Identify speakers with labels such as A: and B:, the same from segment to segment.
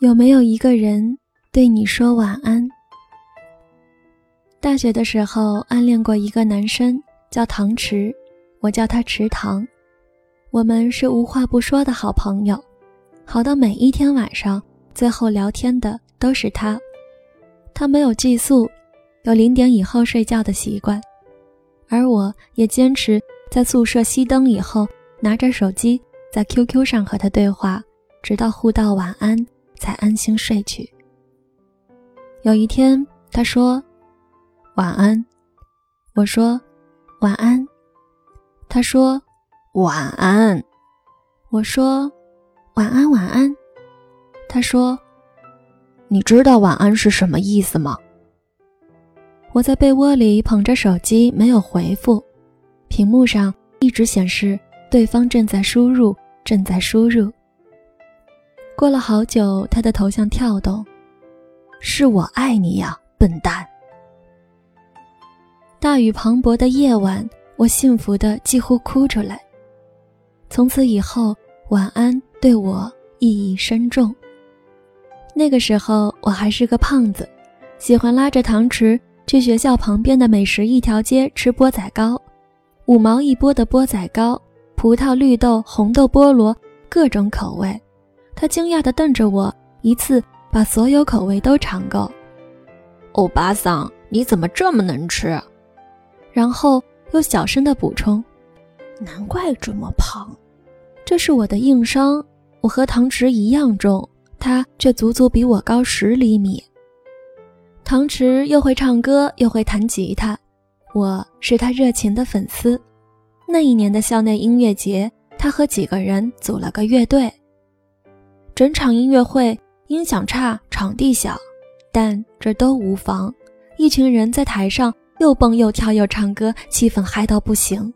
A: 有没有一个人对你说晚安？大学的时候暗恋过一个男生，叫唐池，我叫他池塘。我们是无话不说的好朋友，好到每一天晚上最后聊天的都是他。他没有寄宿，有零点以后睡觉的习惯，而我也坚持在宿舍熄灯以后，拿着手机在 QQ 上和他对话，直到互道晚安。才安心睡去。有一天，他说：“晚安。”我说：“晚安。”他说：“
B: 晚安。”
A: 我说：“晚安，晚安。”他说：“
B: 你知道晚安是什么意思吗？”
A: 我在被窝里捧着手机，没有回复，屏幕上一直显示对方正在输入，正在输入。过了好久，他的头像跳动，
B: 是我爱你呀，笨蛋！
A: 大雨磅礴的夜晚，我幸福的几乎哭出来。从此以后，晚安对我意义深重。那个时候我还是个胖子，喜欢拉着唐池去学校旁边的美食一条街吃钵仔糕，五毛一钵的钵仔糕，葡萄、绿豆、红豆、菠萝，各种口味。他惊讶地瞪着我，一次把所有口味都尝够。
B: 欧巴桑，你怎么这么能吃？
A: 然后又小声地补充：“
B: 难怪这么胖，
A: 这是我的硬伤。我和唐池一样重，他却足足比我高十厘米。唐池又会唱歌又会弹吉他，我是他热情的粉丝。那一年的校内音乐节，他和几个人组了个乐队。”整场音乐会音响差，场地小，但这都无妨。一群人在台上又蹦又跳又唱歌，气氛嗨到不行。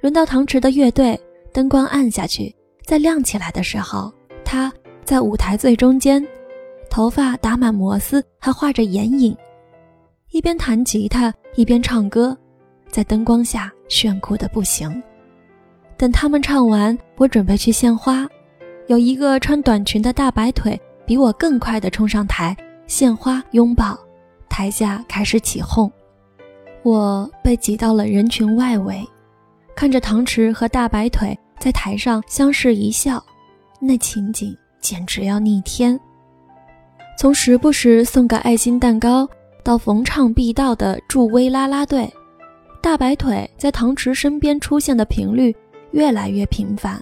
A: 轮到唐池的乐队，灯光暗下去，再亮起来的时候，他在舞台最中间，头发打满摩丝，还画着眼影，一边弹吉他一边唱歌，在灯光下炫酷的不行。等他们唱完，我准备去献花。有一个穿短裙的大白腿比我更快地冲上台献花拥抱，台下开始起哄，我被挤到了人群外围，看着唐池和大白腿在台上相视一笑，那情景简直要逆天。从时不时送个爱心蛋糕到逢唱必到的助威啦啦队，大白腿在唐池身边出现的频率越来越频繁。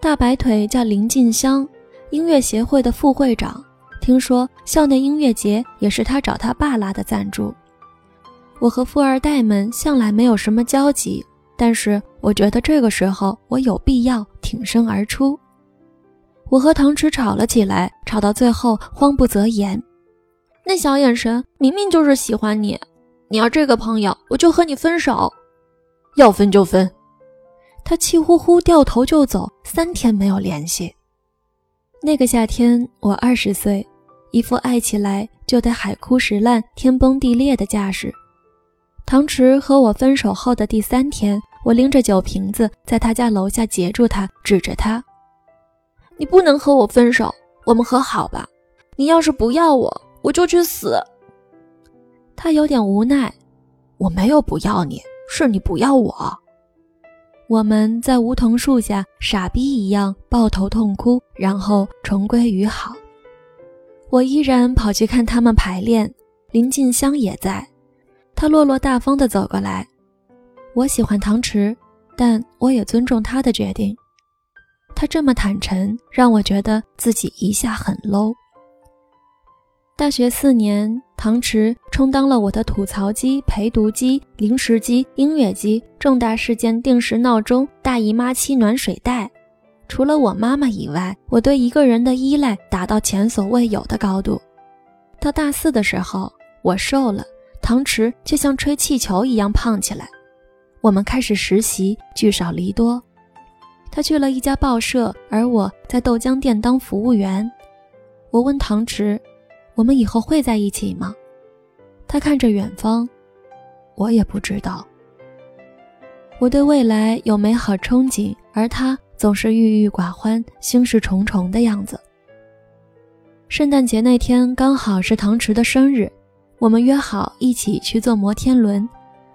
A: 大白腿叫林静香，音乐协会的副会长。听说校内音乐节也是他找他爸拉的赞助。我和富二代们向来没有什么交集，但是我觉得这个时候我有必要挺身而出。我和唐池吵了起来，吵到最后慌不择言。那小眼神明明就是喜欢你，你要这个朋友，我就和你分手。
B: 要分就分。
A: 他气呼呼掉头就走，三天没有联系。那个夏天，我二十岁，一副爱起来就得海枯石烂、天崩地裂的架势。唐池和我分手后的第三天，我拎着酒瓶子在他家楼下截住他，指着他：“你不能和我分手，我们和好吧？你要是不要我，我就去死。”他有点无奈：“
B: 我没有不要你，是你不要我。”
A: 我们在梧桐树下傻逼一样抱头痛哭，然后重归于好。我依然跑去看他们排练，林静香也在。她落落大方地走过来。我喜欢唐池，但我也尊重他的决定。他这么坦诚，让我觉得自己一下很 low。大学四年，唐池充当了我的吐槽机、陪读机、零食机、音乐机、重大事件定时闹钟、大姨妈期暖水袋。除了我妈妈以外，我对一个人的依赖达到前所未有的高度。到大四的时候，我瘦了，唐池却像吹气球一样胖起来。我们开始实习，聚少离多。他去了一家报社，而我在豆浆店当服务员。我问唐池。我们以后会在一起吗？他看着远方，我也不知道。我对未来有美好憧憬，而他总是郁郁寡欢、心事重重的样子。圣诞节那天刚好是唐迟的生日，我们约好一起去坐摩天轮。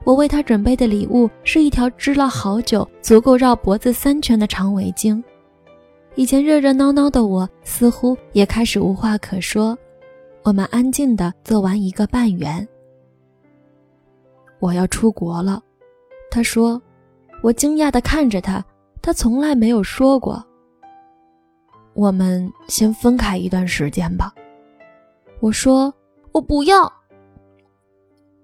A: 我为他准备的礼物是一条织了好久、足够绕脖子三圈的长围巾。以前热热闹闹的我，似乎也开始无话可说。我们安静地做完一个半圆。我要出国了，他说。我惊讶地看着他，他从来没有说过。我们先分开一段时间吧。我说我不要。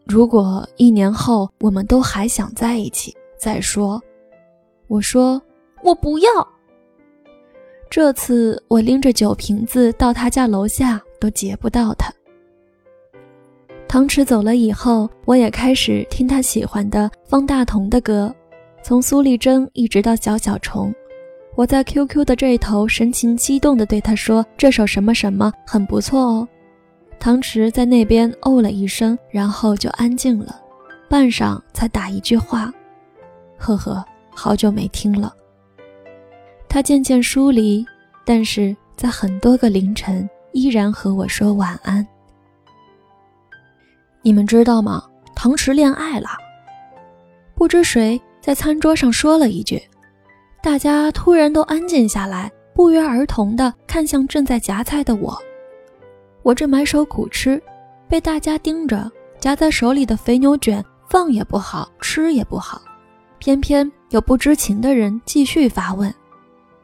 A: 如果一年后我们都还想在一起，再说。我说我不要。这次我拎着酒瓶子到他家楼下都截不到他。唐池走了以后，我也开始听他喜欢的方大同的歌，从苏丽珍一直到小小虫。我在 QQ 的这一头神情激动地对他说：“这首什么什么很不错哦。”唐池在那边哦了一声，然后就安静了，半晌才打一句话：“呵呵，好久没听了。”他渐渐疏离，但是在很多个凌晨依然和我说晚安。你们知道吗？唐池恋爱了。不知谁在餐桌上说了一句，大家突然都安静下来，不约而同地看向正在夹菜的我。我正埋首苦吃，被大家盯着，夹在手里的肥牛卷放也不好，吃也不好，偏偏有不知情的人继续发问。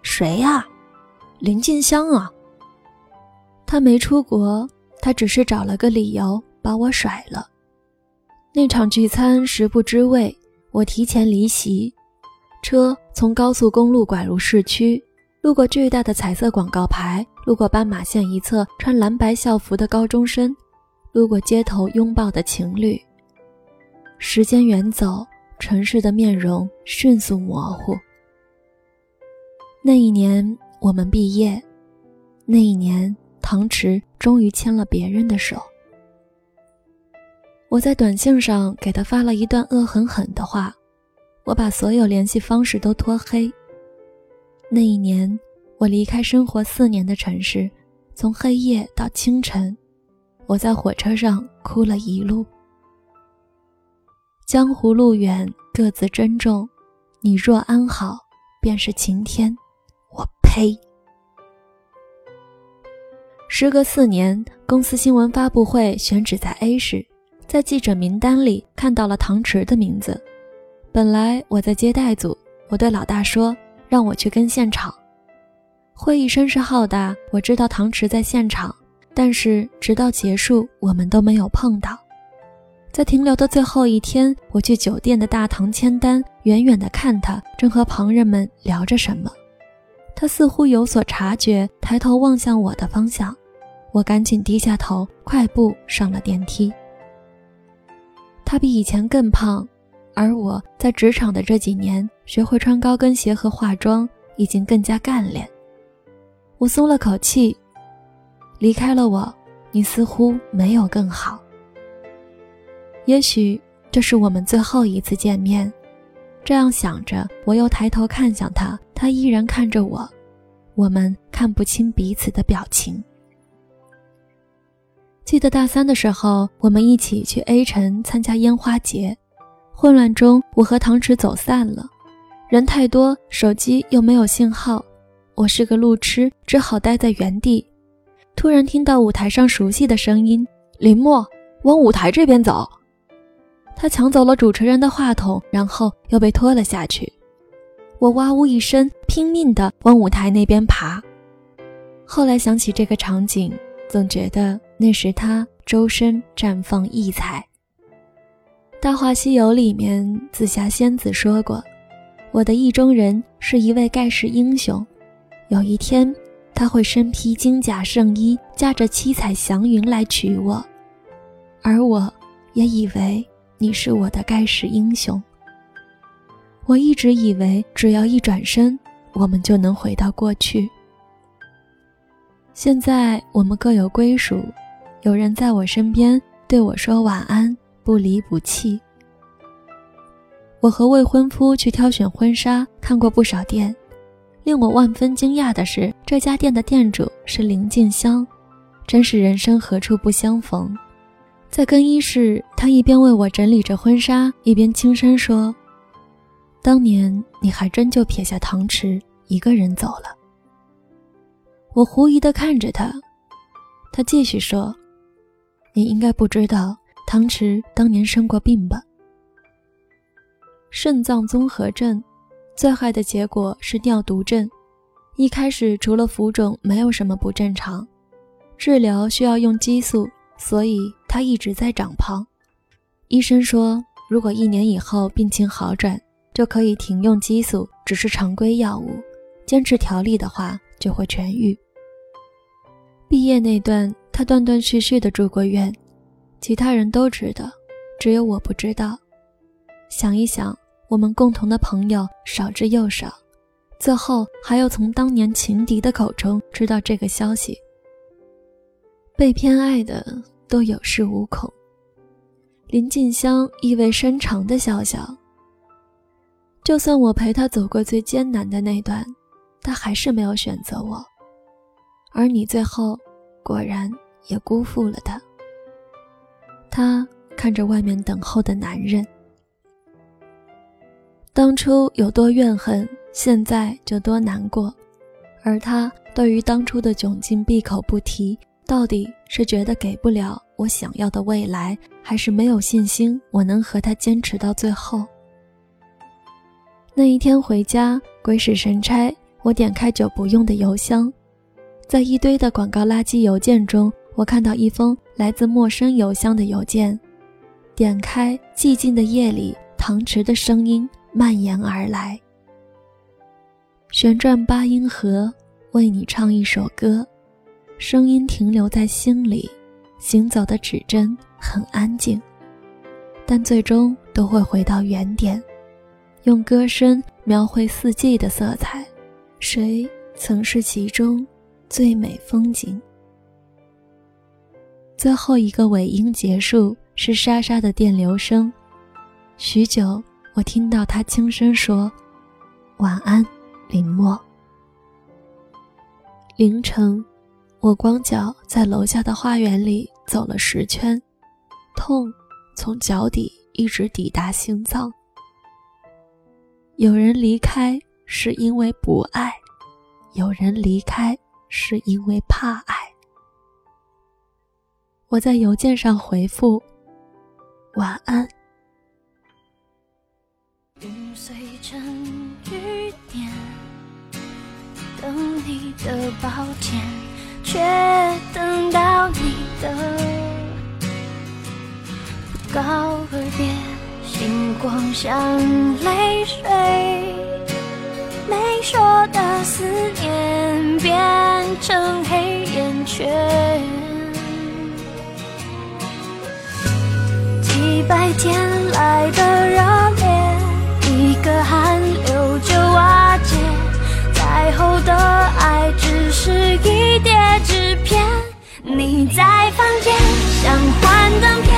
A: 谁呀？林静香啊。他没出国，他只是找了个理由把我甩了。那场聚餐食不知味，我提前离席。车从高速公路拐入市区，路过巨大的彩色广告牌，路过斑马线一侧穿蓝白校服的高中生，路过街头拥抱的情侣。时间远走，城市的面容迅速模糊。那一年我们毕业，那一年唐池终于牵了别人的手。我在短信上给他发了一段恶狠狠的话，我把所有联系方式都拖黑。那一年我离开生活四年的城市，从黑夜到清晨，我在火车上哭了一路。江湖路远，各自珍重。你若安好，便是晴天。我呸！时隔四年，公司新闻发布会选址在 A 市，在记者名单里看到了唐池的名字。本来我在接待组，我对老大说让我去跟现场。会议声势浩大，我知道唐池在现场，但是直到结束，我们都没有碰到。在停留的最后一天，我去酒店的大堂签单，远远的看他正和旁人们聊着什么。他似乎有所察觉，抬头望向我的方向，我赶紧低下头，快步上了电梯。他比以前更胖，而我在职场的这几年，学会穿高跟鞋和化妆，已经更加干练。我松了口气，离开了我，你似乎没有更好。也许这是我们最后一次见面。这样想着，我又抬头看向他，他依然看着我，我们看不清彼此的表情。记得大三的时候，我们一起去 A 城参加烟花节，混乱中，我和唐池走散了，人太多，手机又没有信号，我是个路痴，只好待在原地。突然听到舞台上熟悉的声音：“林默，往舞台这边走。”他抢走了主持人的话筒，然后又被拖了下去。我哇呜一声，拼命地往舞台那边爬。后来想起这个场景，总觉得那时他周身绽放异彩。《大话西游》里面，紫霞仙子说过：“我的意中人是一位盖世英雄，有一天他会身披金甲圣衣，驾着七彩祥云来娶我。”而我也以为。你是我的盖世英雄。我一直以为，只要一转身，我们就能回到过去。现在我们各有归属，有人在我身边对我说晚安，不离不弃。我和未婚夫去挑选婚纱，看过不少店，令我万分惊讶的是，这家店的店主是林静香。真是人生何处不相逢。在更衣室，他一边为我整理着婚纱，一边轻声说：“当年你还真就撇下唐池一个人走了。”我狐疑地看着他，他继续说：“你应该不知道，唐池当年生过病吧？肾脏综合症，最坏的结果是尿毒症。一开始除了浮肿，没有什么不正常，治疗需要用激素。”所以他一直在长胖。医生说，如果一年以后病情好转，就可以停用激素，只是常规药物，坚持调理的话就会痊愈。毕业那段，他断断续续的住过院，其他人都知道，只有我不知道。想一想，我们共同的朋友少之又少，最后还要从当年情敌的口中知道这个消息。被偏爱的。都有恃无恐。林静香意味深长的笑笑。就算我陪他走过最艰难的那段，他还是没有选择我。而你最后果然也辜负了他。他看着外面等候的男人，当初有多怨恨，现在就多难过。而他对于当初的窘境闭口不提。到底是觉得给不了我想要的未来，还是没有信心我能和他坚持到最后？那一天回家，鬼使神差，我点开久不用的邮箱，在一堆的广告垃圾邮件中，我看到一封来自陌生邮箱的邮件。点开，寂静的夜里，唐迟的声音蔓延而来。旋转八音盒，为你唱一首歌。声音停留在心里，行走的指针很安静，但最终都会回到原点。用歌声描绘四季的色彩，谁曾是其中最美风景？最后一个尾音结束，是沙沙的电流声。许久，我听到他轻声说：“晚安，林默。”凌晨。我光脚在楼下的花园里走了十圈，痛从脚底一直抵达心脏。有人离开是因为不爱，有人离开是因为怕爱。我在邮件上回复：晚安。等你的抱歉。却等到你的告而别，星光像泪水，没说的思念变成黑眼圈，白天来的热烈，一个寒流就瓦解，再厚的爱只是一叠。纸片，你在房间像幻灯片，